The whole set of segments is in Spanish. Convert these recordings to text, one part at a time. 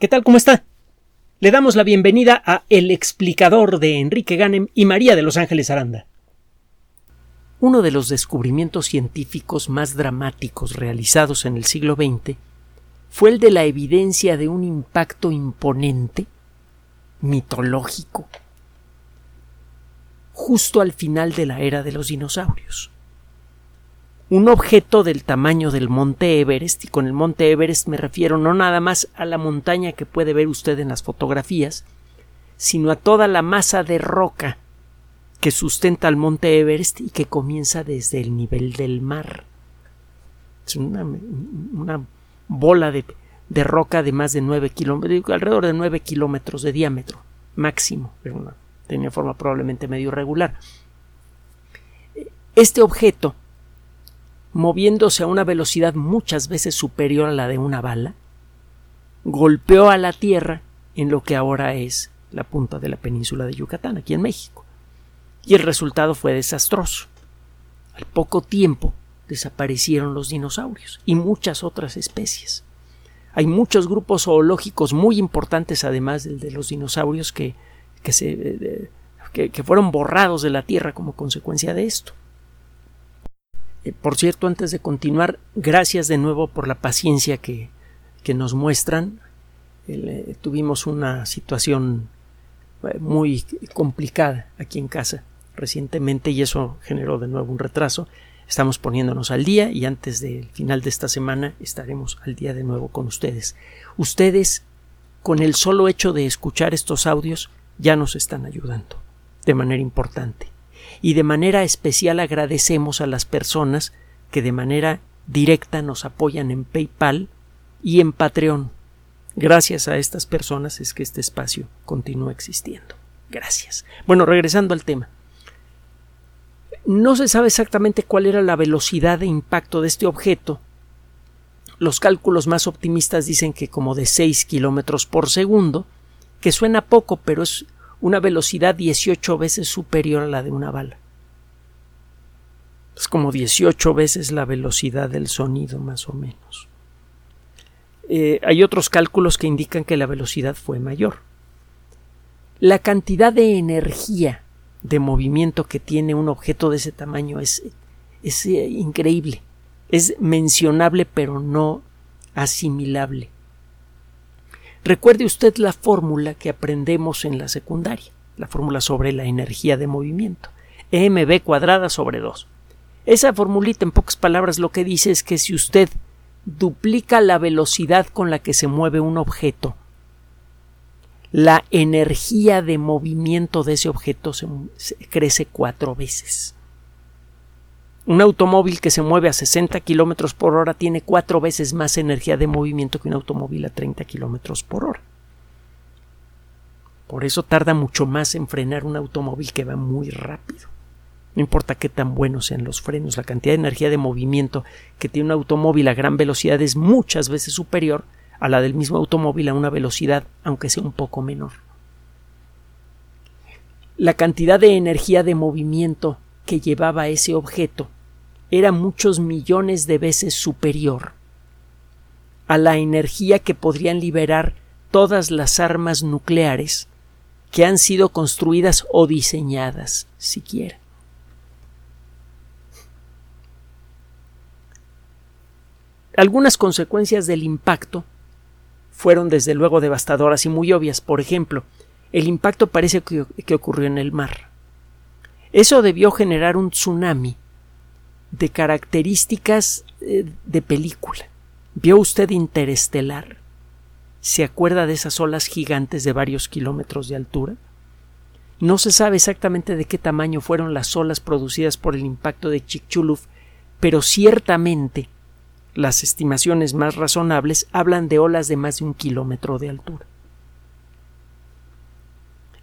¿Qué tal? ¿Cómo está? Le damos la bienvenida a El explicador de Enrique Ganem y María de Los Ángeles Aranda. Uno de los descubrimientos científicos más dramáticos realizados en el siglo XX fue el de la evidencia de un impacto imponente, mitológico, justo al final de la era de los dinosaurios un objeto del tamaño del monte Everest, y con el monte Everest me refiero no nada más a la montaña que puede ver usted en las fotografías, sino a toda la masa de roca que sustenta al monte Everest y que comienza desde el nivel del mar. Es una, bola de, roca de más de nueve kilómetros, alrededor de nueve kilómetros de diámetro máximo, pero tenía forma probablemente medio regular. Este objeto moviéndose a una velocidad muchas veces superior a la de una bala, golpeó a la Tierra en lo que ahora es la punta de la península de Yucatán, aquí en México. Y el resultado fue desastroso. Al poco tiempo desaparecieron los dinosaurios y muchas otras especies. Hay muchos grupos zoológicos muy importantes, además del de los dinosaurios, que, que, se, que fueron borrados de la Tierra como consecuencia de esto. Eh, por cierto, antes de continuar, gracias de nuevo por la paciencia que, nos muestran. Eh, tuvimos una situación eh, muy complicada aquí en casa recientemente y eso generó de nuevo un retraso. Estamos poniéndonos al día y antes del final de esta semana estaremos al día de nuevo con ustedes. Ustedes, con el solo hecho de escuchar estos audios, ya nos están ayudando de manera importante y de manera especial agradecemos a las personas que de manera directa nos apoyan en PayPal y en Patreon. Gracias a estas personas es que este espacio continúa existiendo. Gracias. Bueno, regresando al tema. No se sabe exactamente cuál era la velocidad de impacto de este objeto. Los cálculos más optimistas dicen que como de 6 kilómetros por segundo, que suena poco, pero es una velocidad 18 veces superior a la de una bala. Es como 18 veces la velocidad del sonido, más o menos. Eh, hay otros cálculos que indican que la velocidad fue mayor. La cantidad de energía de movimiento que tiene un objeto de ese tamaño es, es eh, increíble. Es mencionable pero no asimilable. Recuerde usted la fórmula que aprendemos en la secundaria, la fórmula sobre la energía de movimiento, mv cuadrada sobre 2. Esa formulita en pocas palabras lo que dice es que si usted duplica la velocidad con la que se mueve un objeto, la energía de movimiento de ese objeto se, crece cuatro veces. Un automóvil que se mueve a 60 kilómetros por hora tiene cuatro veces más energía de movimiento que un automóvil a 30 kilómetros por hora. Por eso tarda mucho más en frenar un automóvil que va muy rápido. No importa qué tan buenos sean los frenos, la cantidad de energía de movimiento que tiene un automóvil a gran velocidad es muchas veces superior a la del mismo automóvil a una velocidad, aunque sea un poco menor. La cantidad de energía de movimiento que llevaba ese objeto era muchos millones de veces superior a la energía que podrían liberar todas las armas nucleares que han sido construidas o diseñadas siquiera. Algunas consecuencias del impacto fueron desde luego devastadoras y muy obvias. Por ejemplo, el impacto parece que, ocurrió en el mar. Eso debió generar un tsunami de características eh, de película. ¿Vio usted Interestelar? ¿Se acuerda de esas olas gigantes de varios kilómetros de altura? No se sabe exactamente de qué tamaño fueron las olas producidas por el impacto de Chicxulub, pero ciertamente las estimaciones más razonables hablan de olas de más de un kilómetro de altura.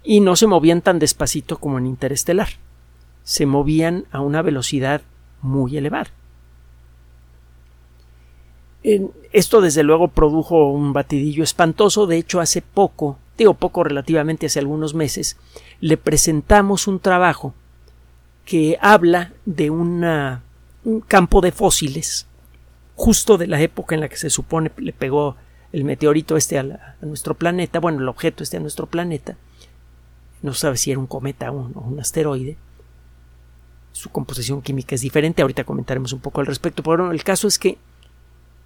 Y no se movían tan despacito como en Interestelar se movían a una velocidad muy elevada. Esto desde luego produjo un batidillo espantoso. De hecho, hace poco, digo poco relativamente hace algunos meses, le presentamos un trabajo que habla de un campo de fósiles justo de la época en la que se supone le pegó el meteorito este a, nuestro planeta, bueno, el objeto este a nuestro planeta, no sabe si era un cometa o un, asteroide, su composición química es diferente, ahorita comentaremos un poco al respecto, pero bueno, el caso es que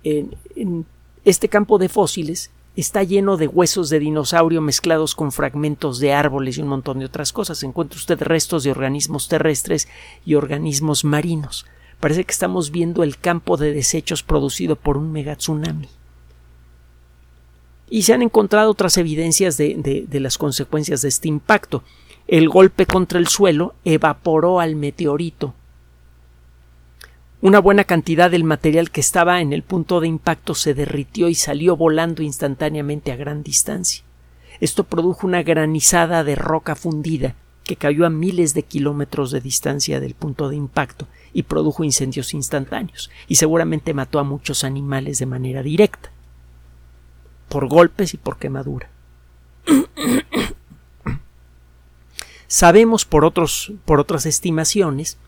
en este campo de fósiles está lleno de huesos de dinosaurio mezclados con fragmentos de árboles y un montón de otras cosas. Encuentra usted restos de organismos terrestres y organismos marinos. Parece que estamos viendo el campo de desechos producido por un megatsunami. Y se han encontrado otras evidencias de, de las consecuencias de este impacto. El golpe contra el suelo evaporó al meteorito una buena cantidad del material que estaba en el punto de impacto se derritió y salió volando instantáneamente a gran distancia. Esto produjo una granizada de roca fundida que cayó a miles de kilómetros de distancia del punto de impacto y produjo incendios instantáneos y seguramente mató a muchos animales de manera directa por golpes y por quemadura. Sabemos por otros por otras estimaciones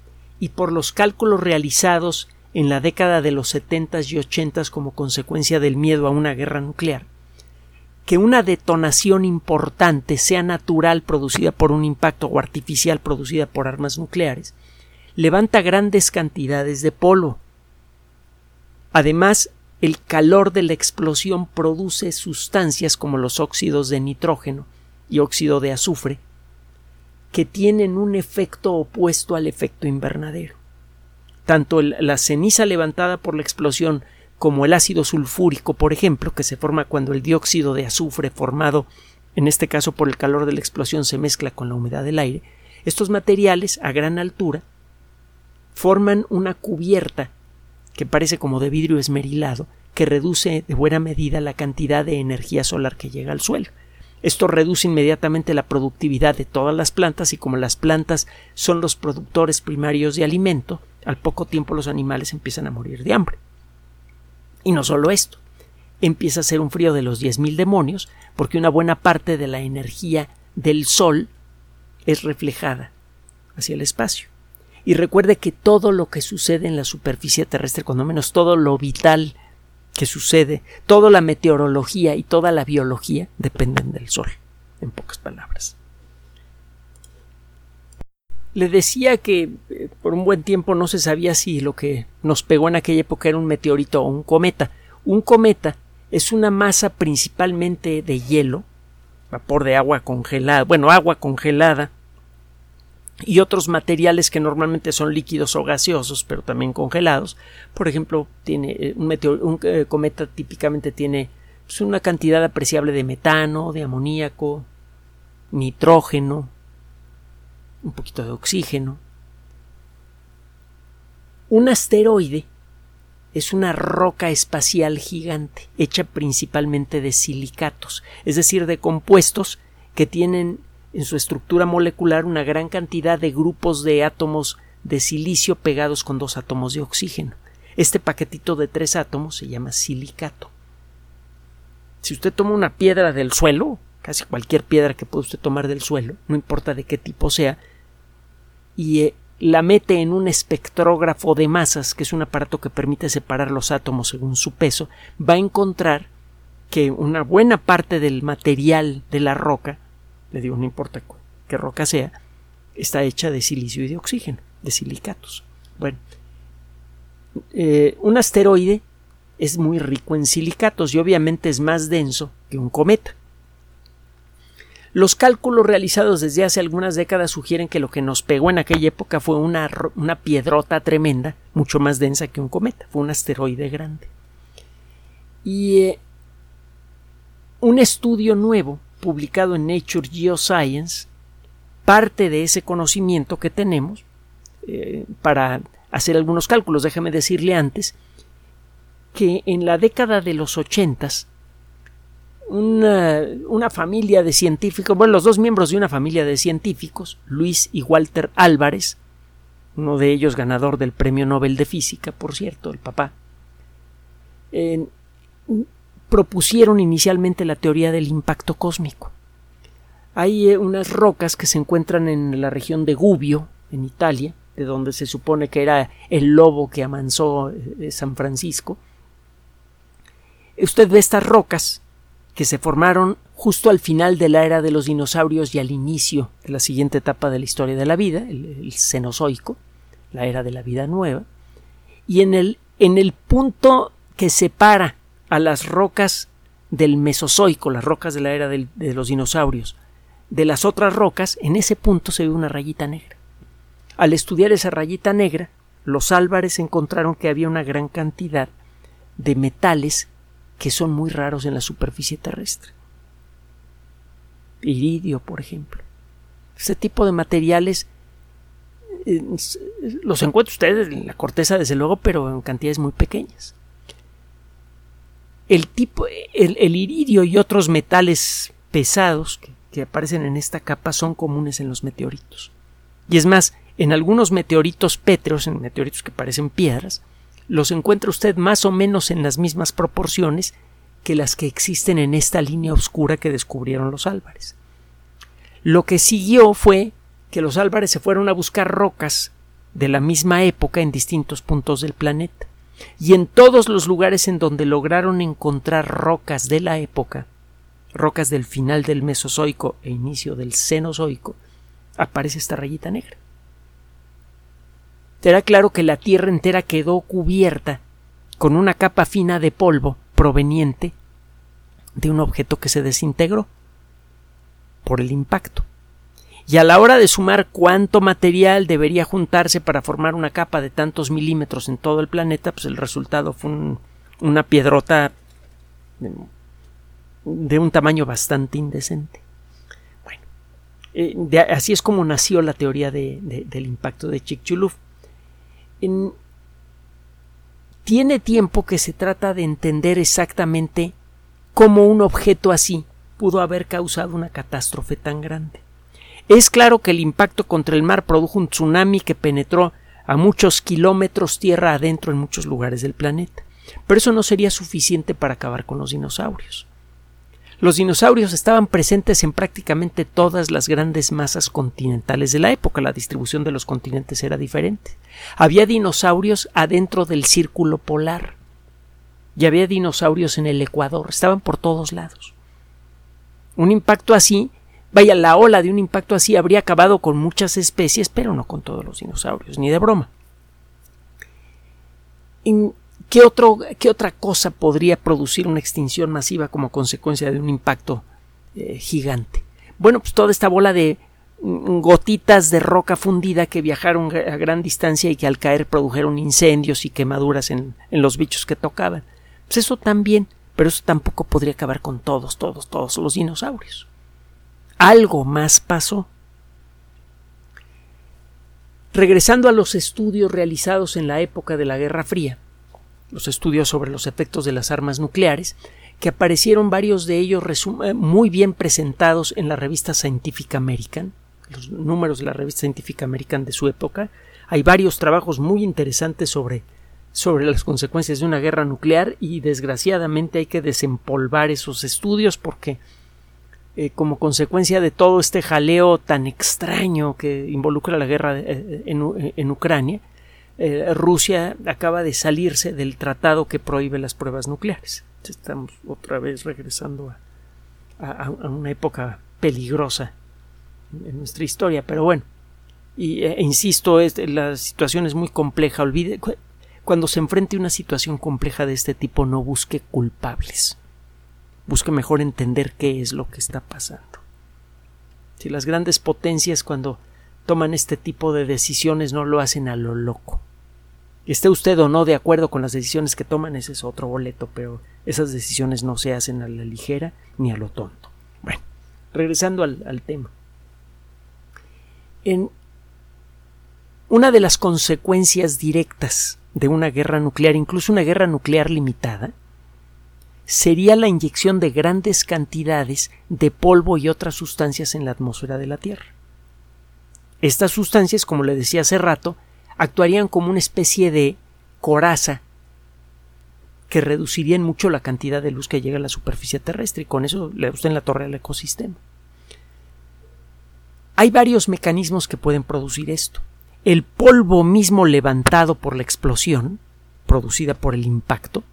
y por los cálculos realizados en la década de los 70 y 80 como consecuencia del miedo a una guerra nuclear, que una detonación importante, sea natural producida por un impacto o artificial producida por armas nucleares, levanta grandes cantidades de polvo. Además, el calor de la explosión produce sustancias como los óxidos de nitrógeno y óxido de azufre, que tienen un efecto opuesto al efecto invernadero. Tanto la ceniza levantada por la explosión como el ácido sulfúrico, por ejemplo, que se forma cuando el dióxido de azufre formado en este caso por el calor de la explosión se mezcla con la humedad del aire, estos materiales a gran altura forman una cubierta que parece como de vidrio esmerilado que reduce de buena medida la cantidad de energía solar que llega al suelo. Esto reduce inmediatamente la productividad de todas las plantas y como las plantas son los productores primarios de alimento, al poco tiempo los animales empiezan a morir de hambre. Y no solo esto, empieza a ser un frío de los diez mil demonios porque una buena parte de la energía del sol es reflejada hacia el espacio. Y recuerde que todo lo que sucede en la superficie terrestre, cuando menos todo lo vital que sucede, toda la meteorología y toda la biología dependen del Sol, en pocas palabras. Le decía que eh, por un buen tiempo no se sabía si lo que nos pegó en aquella época era un meteorito o un cometa. Un cometa es una masa principalmente de hielo, vapor de agua congelada, bueno, agua congelada, y otros materiales que normalmente son líquidos o gaseosos, pero también congelados. Por ejemplo, tiene eh, un, eh, cometa típicamente tiene pues, una cantidad apreciable de metano, de amoníaco, nitrógeno, un poquito de oxígeno. Un asteroide es una roca espacial gigante, hecha principalmente de silicatos, es decir, de compuestos que tienen en su estructura molecular una gran cantidad de grupos de átomos de silicio pegados con dos átomos de oxígeno. Este paquetito de tres átomos se llama silicato. Si usted toma una piedra del suelo, casi cualquier piedra que pueda usted tomar del suelo, no importa de qué tipo sea, y eh, la mete en un espectrógrafo de masas, que es un aparato que permite separar los átomos según su peso, va a encontrar que una buena parte del material de la roca le digo, no importa qué roca sea, está hecha de silicio y de oxígeno, de silicatos. Bueno, eh, un asteroide es muy rico en silicatos y obviamente es más denso que un cometa. Los cálculos realizados desde hace algunas décadas sugieren que lo que nos pegó en aquella época fue una, una piedrota tremenda, mucho más densa que un cometa, fue un asteroide grande. Y eh, un estudio nuevo publicado en Nature Geoscience parte de ese conocimiento que tenemos eh, para hacer algunos cálculos. Déjame decirle antes que en la década de los ochentas una, una, familia de científicos, bueno, los dos miembros de una familia de científicos, Luis y Walter Álvarez, uno de ellos ganador del Premio Nobel de Física, por cierto, el papá, propusieron inicialmente la teoría del impacto cósmico. Hay eh, unas rocas que se encuentran en la región de Gubbio, en Italia, de donde se supone que era el lobo que amansó eh, San Francisco. usted ve estas rocas que se formaron justo al final de la era de los dinosaurios y al inicio de la siguiente etapa de la historia de la vida, el, Cenozoico, la era de la vida nueva, y en el, en el punto que separa a las rocas del Mesozoico, las rocas de la era de los dinosaurios, de las otras rocas, en ese punto se ve una rayita negra. Al estudiar esa rayita negra, los álvares encontraron que había una gran cantidad de metales que son muy raros en la superficie terrestre. Iridio, por ejemplo. Ese tipo de materiales eh, los encuentra ustedes en la corteza, desde luego, pero en cantidades muy pequeñas. El tipo, el, iridio y otros metales pesados que, que aparecen en esta capa son comunes en los meteoritos. Y es más, en algunos meteoritos pétreos, en meteoritos que parecen piedras, los encuentra usted más o menos en las mismas proporciones que las que existen en esta línea oscura que descubrieron los Álvarez. Lo que siguió fue que los Álvarez se fueron a buscar rocas de la misma época en distintos puntos del planeta. Y en todos los lugares en donde lograron encontrar rocas de la época, rocas del final del Mesozoico e inicio del Cenozoico, aparece esta rayita negra será claro que la Tierra entera quedó cubierta con una capa fina de polvo proveniente de un objeto que se desintegró por el impacto. Y a la hora de sumar cuánto material debería juntarse para formar una capa de tantos milímetros en todo el planeta, pues el resultado fue una piedrota de un tamaño bastante indecente. Bueno, eh, así es como nació la teoría del impacto de Chicxulub tiene tiempo que se trata de entender exactamente cómo un objeto así pudo haber causado una catástrofe tan grande. Es claro que el impacto contra el mar produjo un tsunami que penetró a muchos kilómetros tierra adentro en muchos lugares del planeta, pero eso no sería suficiente para acabar con los dinosaurios. Los dinosaurios estaban presentes en prácticamente todas las grandes masas continentales de la época. La distribución de los continentes era diferente. Había dinosaurios adentro del círculo polar. Y había dinosaurios en el Ecuador. Estaban por todos lados. Un impacto así, vaya, la ola de un impacto así habría acabado con muchas especies, pero no con todos los dinosaurios, ni de broma. ¿Qué, otro, ¿Qué otra cosa podría producir una extinción masiva como consecuencia de un impacto eh, gigante? Bueno, pues toda esta bola de mm, gotitas de roca fundida que viajaron a gran distancia y que al caer produjeron incendios y quemaduras en, en los bichos que tocaban. Pues eso también, pero eso tampoco podría acabar con todos, todos, todos los dinosaurios. Algo más pasó. Regresando a los estudios realizados en la época de la Guerra Fría, los estudios sobre los efectos de las armas nucleares, que aparecieron varios de ellos eh, muy bien presentados en la revista Scientific American, los números de la revista Scientific American de su época. Hay varios trabajos muy interesantes sobre, sobre las consecuencias de una guerra nuclear y desgraciadamente hay que desempolvar esos estudios porque eh, como consecuencia de todo este jaleo tan extraño que involucra la guerra eh, en Ucrania, eh, Rusia acaba de salirse del tratado que prohíbe las pruebas nucleares. Estamos otra vez regresando a, una época peligrosa en nuestra historia, pero bueno. Y e insisto, la situación es muy compleja. Olvide, cuando se enfrente a una situación compleja de este tipo, no busque culpables. Busque mejor entender qué es lo que está pasando. Si las grandes potencias cuando toman este tipo de decisiones no lo hacen a lo loco esté usted o no de acuerdo con las decisiones que toman, ese es otro boleto, pero esas decisiones no se hacen a la ligera ni a lo tonto. Bueno, regresando al, tema. En una de las consecuencias directas de una guerra nuclear, incluso una guerra nuclear limitada, sería la inyección de grandes cantidades de polvo y otras sustancias en la atmósfera de la Tierra. Estas sustancias, como le decía hace rato, actuarían como una especie de coraza que reducirían mucho la cantidad de luz que llega a la superficie terrestre y con eso le usted en la torre al ecosistema. Hay varios mecanismos que pueden producir esto. El polvo mismo levantado por la explosión, producida por el impacto,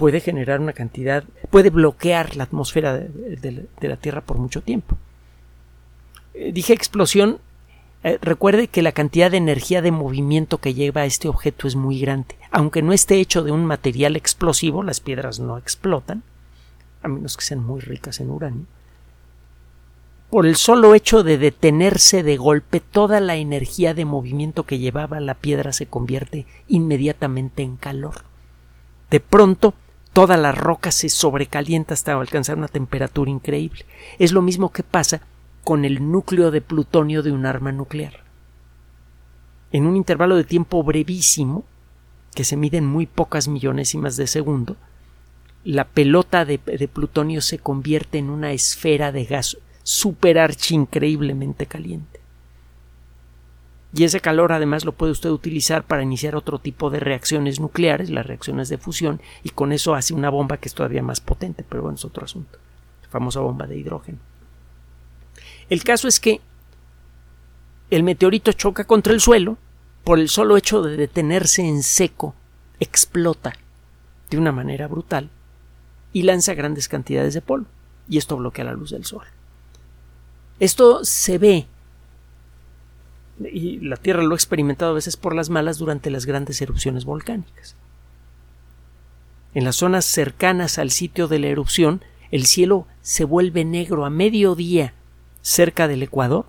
puede generar una cantidad, puede bloquear la atmósfera de, la Tierra por mucho tiempo. Eh, dije explosión, eh, recuerde que la cantidad de energía de movimiento que lleva este objeto es muy grande. Aunque no esté hecho de un material explosivo, las piedras no explotan, a menos que sean muy ricas en uranio. Por el solo hecho de detenerse de golpe, toda la energía de movimiento que llevaba la piedra se convierte inmediatamente en calor. De pronto, toda la roca se sobrecalienta hasta alcanzar una temperatura increíble. Es lo mismo que pasa con el núcleo de plutonio de un arma nuclear. En un intervalo de tiempo brevísimo, que se mide en muy pocas millonésimas de segundo, la pelota de, plutonio se convierte en una esfera de gas superarchi increíblemente caliente. Y ese calor además lo puede usted utilizar para iniciar otro tipo de reacciones nucleares, las reacciones de fusión, y con eso hace una bomba que es todavía más potente, pero bueno, es otro asunto. La famosa bomba de hidrógeno. El caso es que el meteorito choca contra el suelo, por el solo hecho de detenerse en seco, explota de una manera brutal y lanza grandes cantidades de polvo, y esto bloquea la luz del sol. Esto se ve y la Tierra lo ha experimentado a veces por las malas durante las grandes erupciones volcánicas. En las zonas cercanas al sitio de la erupción, el cielo se vuelve negro a mediodía cerca del Ecuador.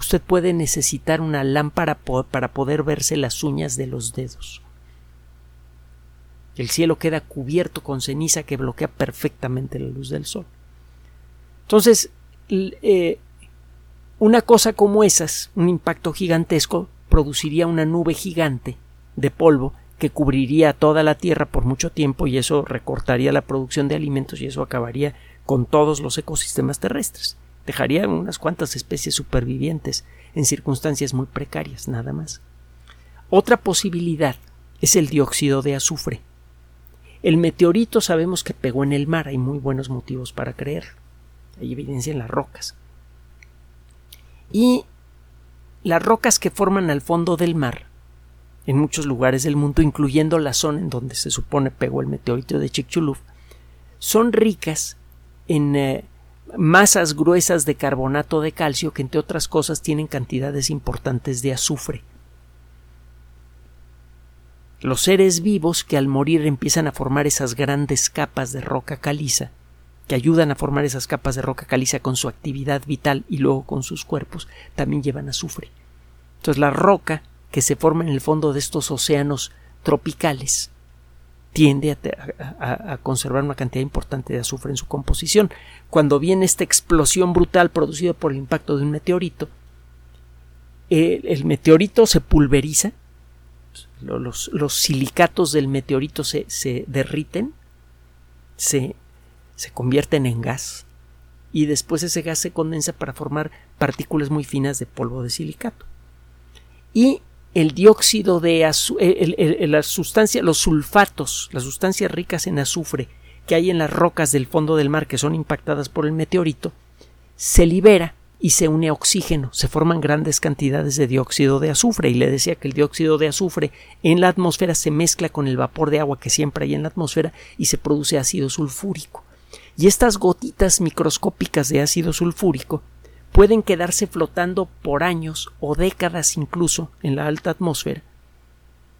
Usted puede necesitar una lámpara para poder verse las uñas de los dedos. El cielo queda cubierto con ceniza que bloquea perfectamente la luz del sol. Entonces, eh, una cosa como esas, un impacto gigantesco, produciría una nube gigante de polvo que cubriría toda la Tierra por mucho tiempo y eso recortaría la producción de alimentos y eso acabaría con todos los ecosistemas terrestres. Dejaría unas cuantas especies supervivientes en circunstancias muy precarias, nada más. Otra posibilidad es el dióxido de azufre. El meteorito sabemos que pegó en el mar, hay muy buenos motivos para creer. Hay evidencia en las rocas y las rocas que forman al fondo del mar en muchos lugares del mundo, incluyendo la zona en donde se supone pegó el meteorito de Chicxulub, son ricas en eh, masas gruesas de carbonato de calcio que entre otras cosas tienen cantidades importantes de azufre. Los seres vivos que al morir empiezan a formar esas grandes capas de roca caliza que ayudan a formar esas capas de roca caliza con su actividad vital y luego con sus cuerpos, también llevan azufre. Entonces la roca que se forma en el fondo de estos océanos tropicales tiende a, conservar una cantidad importante de azufre en su composición. Cuando viene esta explosión brutal producida por el impacto de un meteorito, el, meteorito se pulveriza, los, los silicatos del meteorito se, se derriten, se se convierten en gas y después ese gas se condensa para formar partículas muy finas de polvo de silicato. Y el dióxido de azufre, la sustancia, los sulfatos, las sustancias ricas en azufre que hay en las rocas del fondo del mar que son impactadas por el meteorito, se libera y se une a oxígeno, se forman grandes cantidades de dióxido de azufre y le decía que el dióxido de azufre en la atmósfera se mezcla con el vapor de agua que siempre hay en la atmósfera y se produce ácido sulfúrico y estas gotitas microscópicas de ácido sulfúrico pueden quedarse flotando por años o décadas incluso en la alta atmósfera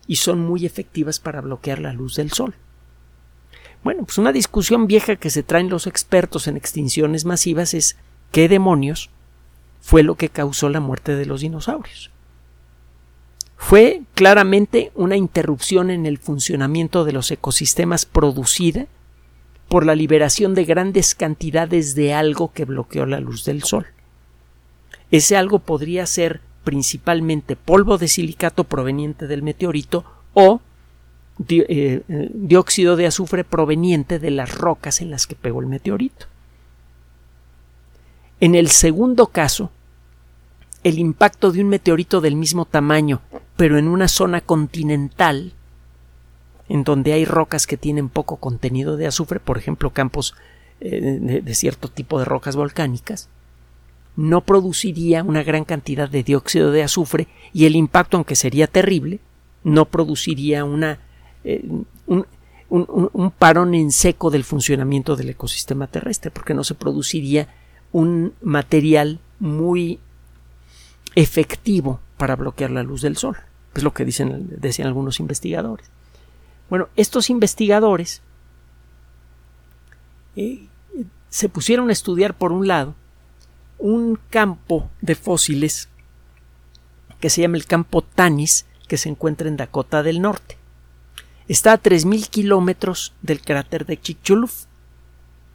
y son muy efectivas para bloquear la luz del sol. Bueno, pues una discusión vieja que se traen los expertos en extinciones masivas es qué demonios fue lo que causó la muerte de los dinosaurios. Fue claramente una interrupción en el funcionamiento de los ecosistemas producida por la liberación de grandes cantidades de algo que bloqueó la luz del sol. Ese algo podría ser principalmente polvo de silicato proveniente del meteorito o eh, dióxido de azufre proveniente de las rocas en las que pegó el meteorito. En el segundo caso, el impacto de un meteorito del mismo tamaño, pero en una zona continental, en donde hay rocas que tienen poco contenido de azufre, por ejemplo campos eh, de, cierto tipo de rocas volcánicas, no produciría una gran cantidad de dióxido de azufre y el impacto, aunque sería terrible, no produciría eh, un, parón en seco del funcionamiento del ecosistema terrestre, porque no se produciría un material muy efectivo para bloquear la luz del sol. Es lo que dicen, decían algunos investigadores. Bueno, estos investigadores eh, se pusieron a estudiar, por un lado, un campo de fósiles que se llama el campo Tanis, que se encuentra en Dakota del Norte. Está a 3.000 kilómetros del cráter de Chicxulub.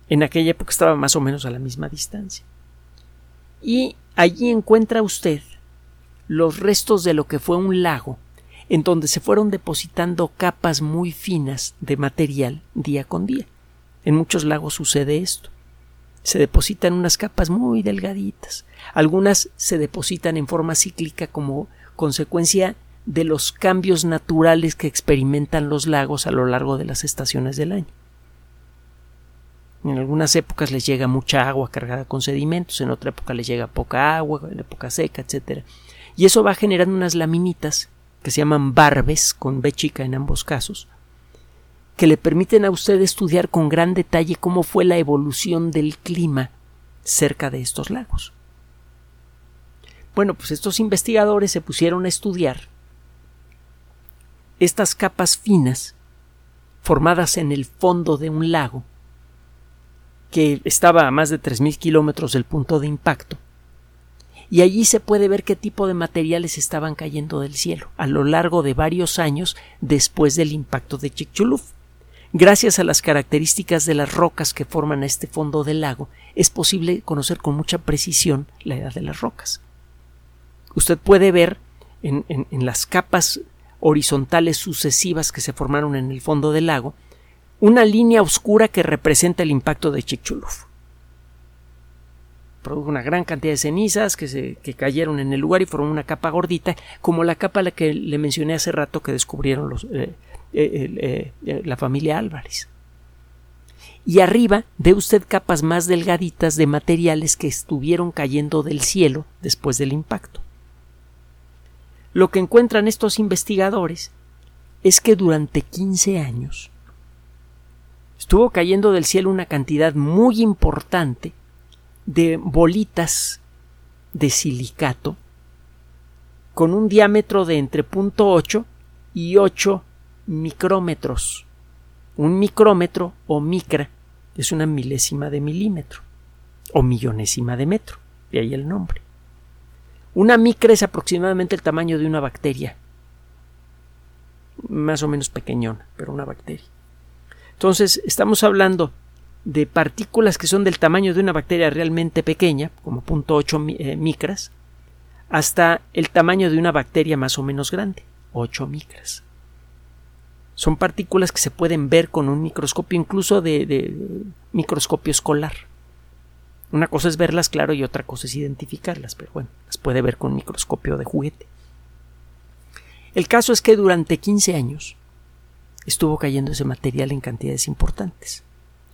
En aquella época estaba más o menos a la misma distancia. Y allí encuentra usted los restos de lo que fue un lago, en donde se fueron depositando capas muy finas de material día con día. En muchos lagos sucede esto. Se depositan unas capas muy delgaditas. Algunas se depositan en forma cíclica como consecuencia de los cambios naturales que experimentan los lagos a lo largo de las estaciones del año. En algunas épocas les llega mucha agua cargada con sedimentos, en otra época les llega poca agua, en época seca, etc. Y eso va generando unas laminitas que se llaman barbes, con B chica en ambos casos, que le permiten a usted estudiar con gran detalle cómo fue la evolución del clima cerca de estos lagos. Bueno, pues estos investigadores se pusieron a estudiar estas capas finas formadas en el fondo de un lago que estaba a más de 3.000 kilómetros del punto de impacto. Y allí se puede ver qué tipo de materiales estaban cayendo del cielo a lo largo de varios años después del impacto de Chicxulub. Gracias a las características de las rocas que forman este fondo del lago, es posible conocer con mucha precisión la edad de las rocas. Usted puede ver en, en las capas horizontales sucesivas que se formaron en el fondo del lago, una línea oscura que representa el impacto de Chicxulub. Produjo una gran cantidad de cenizas que, se, que cayeron en el lugar y formó una capa gordita, como la capa a la que le mencioné hace rato que descubrieron los, eh, eh, eh, la familia Álvarez. Y arriba ve usted capas más delgaditas de materiales que estuvieron cayendo del cielo después del impacto. Lo que encuentran estos investigadores es que durante 15 años estuvo cayendo del cielo una cantidad muy importante de bolitas de silicato con un diámetro de entre 0.8 y 8 micrómetros. Un micrómetro o micra es una milésima de milímetro o millonésima de metro, de ahí el nombre. Una micra es aproximadamente el tamaño de una bacteria. Más o menos pequeñona, pero una bacteria. Entonces, estamos hablando de partículas que son del tamaño de una bacteria realmente pequeña, como 0.8 eh, micras, hasta el tamaño de una bacteria más o menos grande, 8 micras. Son partículas que se pueden ver con un microscopio, incluso de microscopio escolar. Una cosa es verlas, claro, y otra cosa es identificarlas, pero bueno, las puede ver con un microscopio de juguete. El caso es que durante 15 años estuvo cayendo ese material en cantidades importantes.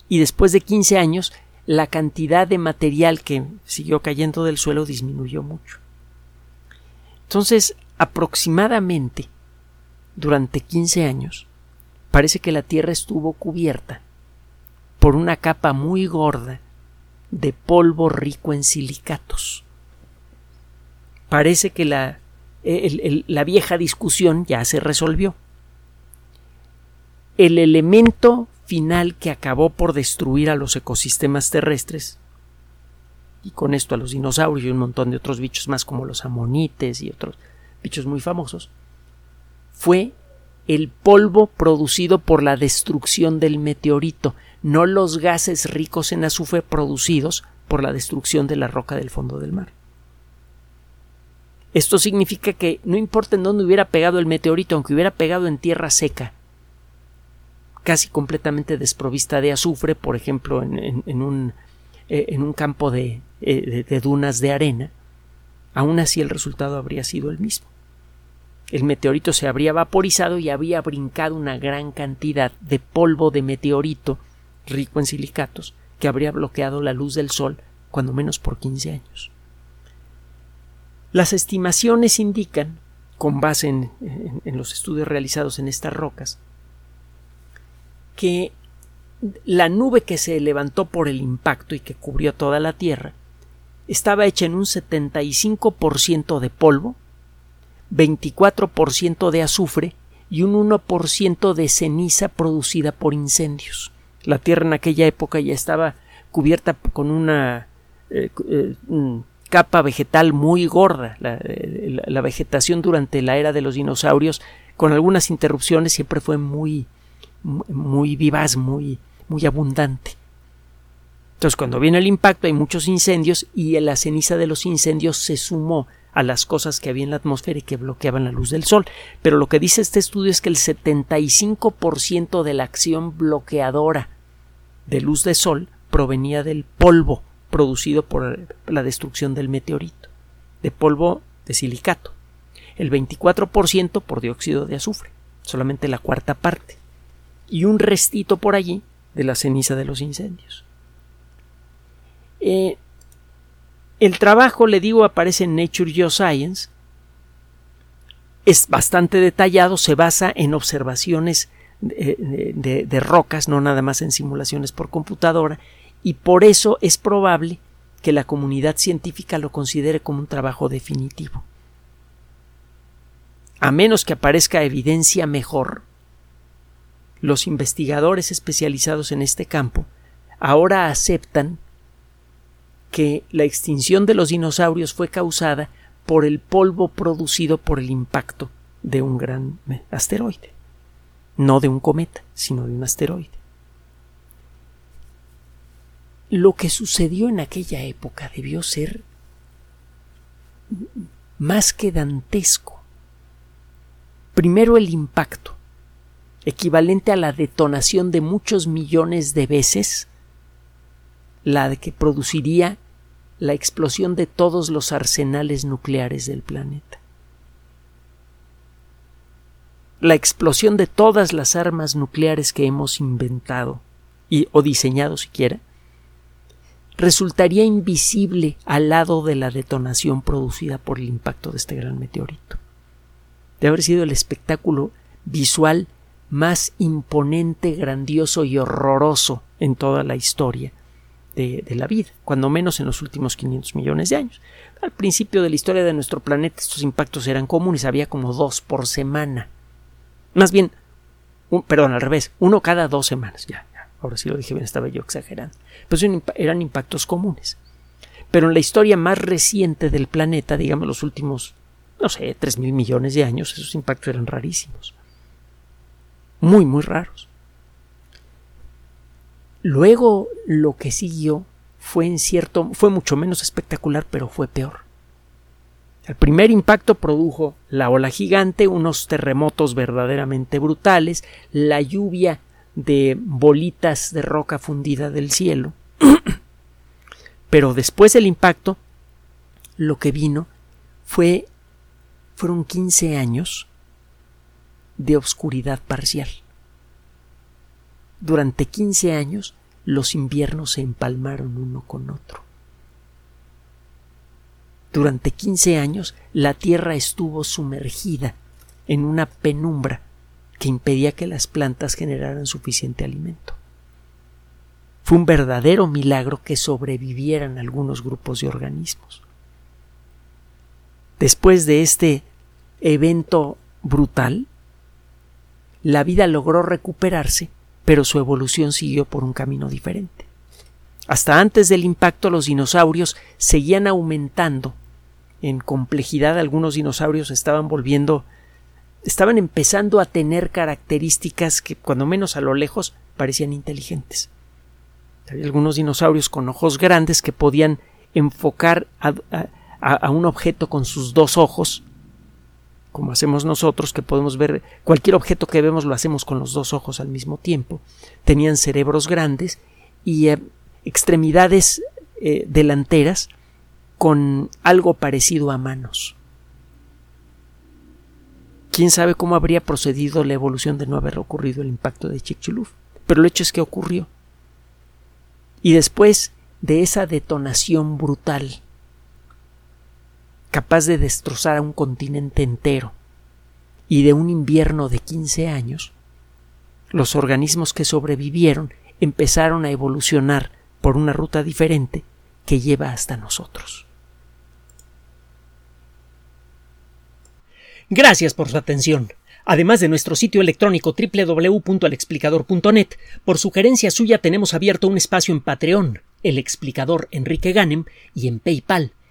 Y después de 15 años, la cantidad de material que siguió cayendo del suelo disminuyó mucho. Entonces, aproximadamente, durante 15 años, parece que la Tierra estuvo cubierta por una capa muy gorda de polvo rico en silicatos. Parece que la, la vieja discusión ya se resolvió. El elemento final que acabó por destruir a los ecosistemas terrestres, y con esto a los dinosaurios y un montón de otros bichos más como los amonites y otros bichos muy famosos, fue el polvo producido por la destrucción del meteorito, no los gases ricos en azufre producidos por la destrucción de la roca del fondo del mar. Esto significa que no importa en dónde hubiera pegado el meteorito, aunque hubiera pegado en tierra seca, casi completamente desprovista de azufre, por ejemplo, en, un, eh, en un, campo eh, de, de dunas de arena, aún así el resultado habría sido el mismo el meteorito se habría vaporizado y había brincado una gran cantidad de polvo de meteorito rico en silicatos que habría bloqueado la luz del Sol cuando menos por 15 años. Las estimaciones indican, con base en, los estudios realizados en estas rocas, que la nube que se levantó por el impacto y que cubrió toda la Tierra estaba hecha en un 75% de polvo, 24% de azufre y un 1% de ceniza producida por incendios. La Tierra en aquella época ya estaba cubierta con una eh, eh, capa vegetal muy gorda. Eh, la, vegetación durante la era de los dinosaurios, con algunas interrupciones, siempre fue muy, muy vivaz, muy, muy abundante. Entonces, cuando viene el impacto, hay muchos incendios y la ceniza de los incendios se sumó a las cosas que había en la atmósfera y que bloqueaban la luz del sol. Pero lo que dice este estudio es que el 75% de la acción bloqueadora de luz de sol provenía del polvo producido por la destrucción del meteorito, de polvo de silicato, el 24% por dióxido de azufre, solamente la cuarta parte, y un restito por allí de la ceniza de los incendios. Eh, el trabajo, le digo, aparece en Nature Geoscience. Es bastante detallado, se basa en observaciones de, rocas, no nada más en simulaciones por computadora, y por eso es probable que la comunidad científica lo considere como un trabajo definitivo. A menos que aparezca evidencia mejor, los investigadores especializados en este campo ahora aceptan que la extinción de los dinosaurios fue causada por el polvo producido por el impacto de un gran asteroide. No de un cometa, sino de un asteroide. Lo que sucedió en aquella época debió ser más que dantesco. Primero el impacto, equivalente a la detonación de muchos millones de veces la que produciría la explosión de todos los arsenales nucleares del planeta. La explosión de todas las armas nucleares que hemos inventado y, o diseñado siquiera resultaría invisible al lado de la detonación producida por el impacto de este gran meteorito. De haber sido el espectáculo visual más imponente, grandioso y horroroso en toda la historia de, la vida, cuando menos en los últimos 500 millones de años. Al principio de la historia de nuestro planeta estos impactos eran comunes, había como dos por semana. Más bien, perdón, al revés, uno cada dos semanas. Ya, ahora sí lo dije bien, estaba yo exagerando. Pues eran impactos comunes. Pero en la historia más reciente del planeta, digamos los últimos, no sé, tres mil millones de años, esos impactos eran rarísimos. Muy, muy raros. Luego lo que siguió fue en cierto fue mucho menos espectacular, pero fue peor. El primer impacto produjo la ola gigante, unos terremotos verdaderamente brutales, la lluvia de bolitas de roca fundida del cielo. Pero después del impacto, lo que vino fue fueron 15 años de oscuridad parcial. Durante 15 años los inviernos se empalmaron uno con otro. Durante 15 años la Tierra estuvo sumergida en una penumbra que impedía que las plantas generaran suficiente alimento. Fue un verdadero milagro que sobrevivieran algunos grupos de organismos. Después de este evento brutal, la vida logró recuperarse pero su evolución siguió por un camino diferente. Hasta antes del impacto los dinosaurios seguían aumentando en complejidad. Algunos dinosaurios estaban volviendo estaban empezando a tener características que, cuando menos a lo lejos, parecían inteligentes. Había algunos dinosaurios con ojos grandes que podían enfocar a, a, un objeto con sus dos ojos como hacemos nosotros, que podemos ver cualquier objeto que vemos lo hacemos con los dos ojos al mismo tiempo, tenían cerebros grandes y eh, extremidades eh, delanteras con algo parecido a manos. Quién sabe cómo habría procedido la evolución de no haber ocurrido el impacto de Chicxulub, pero el hecho es que ocurrió. Y después de esa detonación brutal capaz de destrozar a un continente entero y de un invierno de 15 años, los organismos que sobrevivieron empezaron a evolucionar por una ruta diferente que lleva hasta nosotros. Gracias por su atención. Además de nuestro sitio electrónico www.alexplicador.net, por sugerencia suya tenemos abierto un espacio en Patreon, el explicador Enrique Ganem, y en PayPal,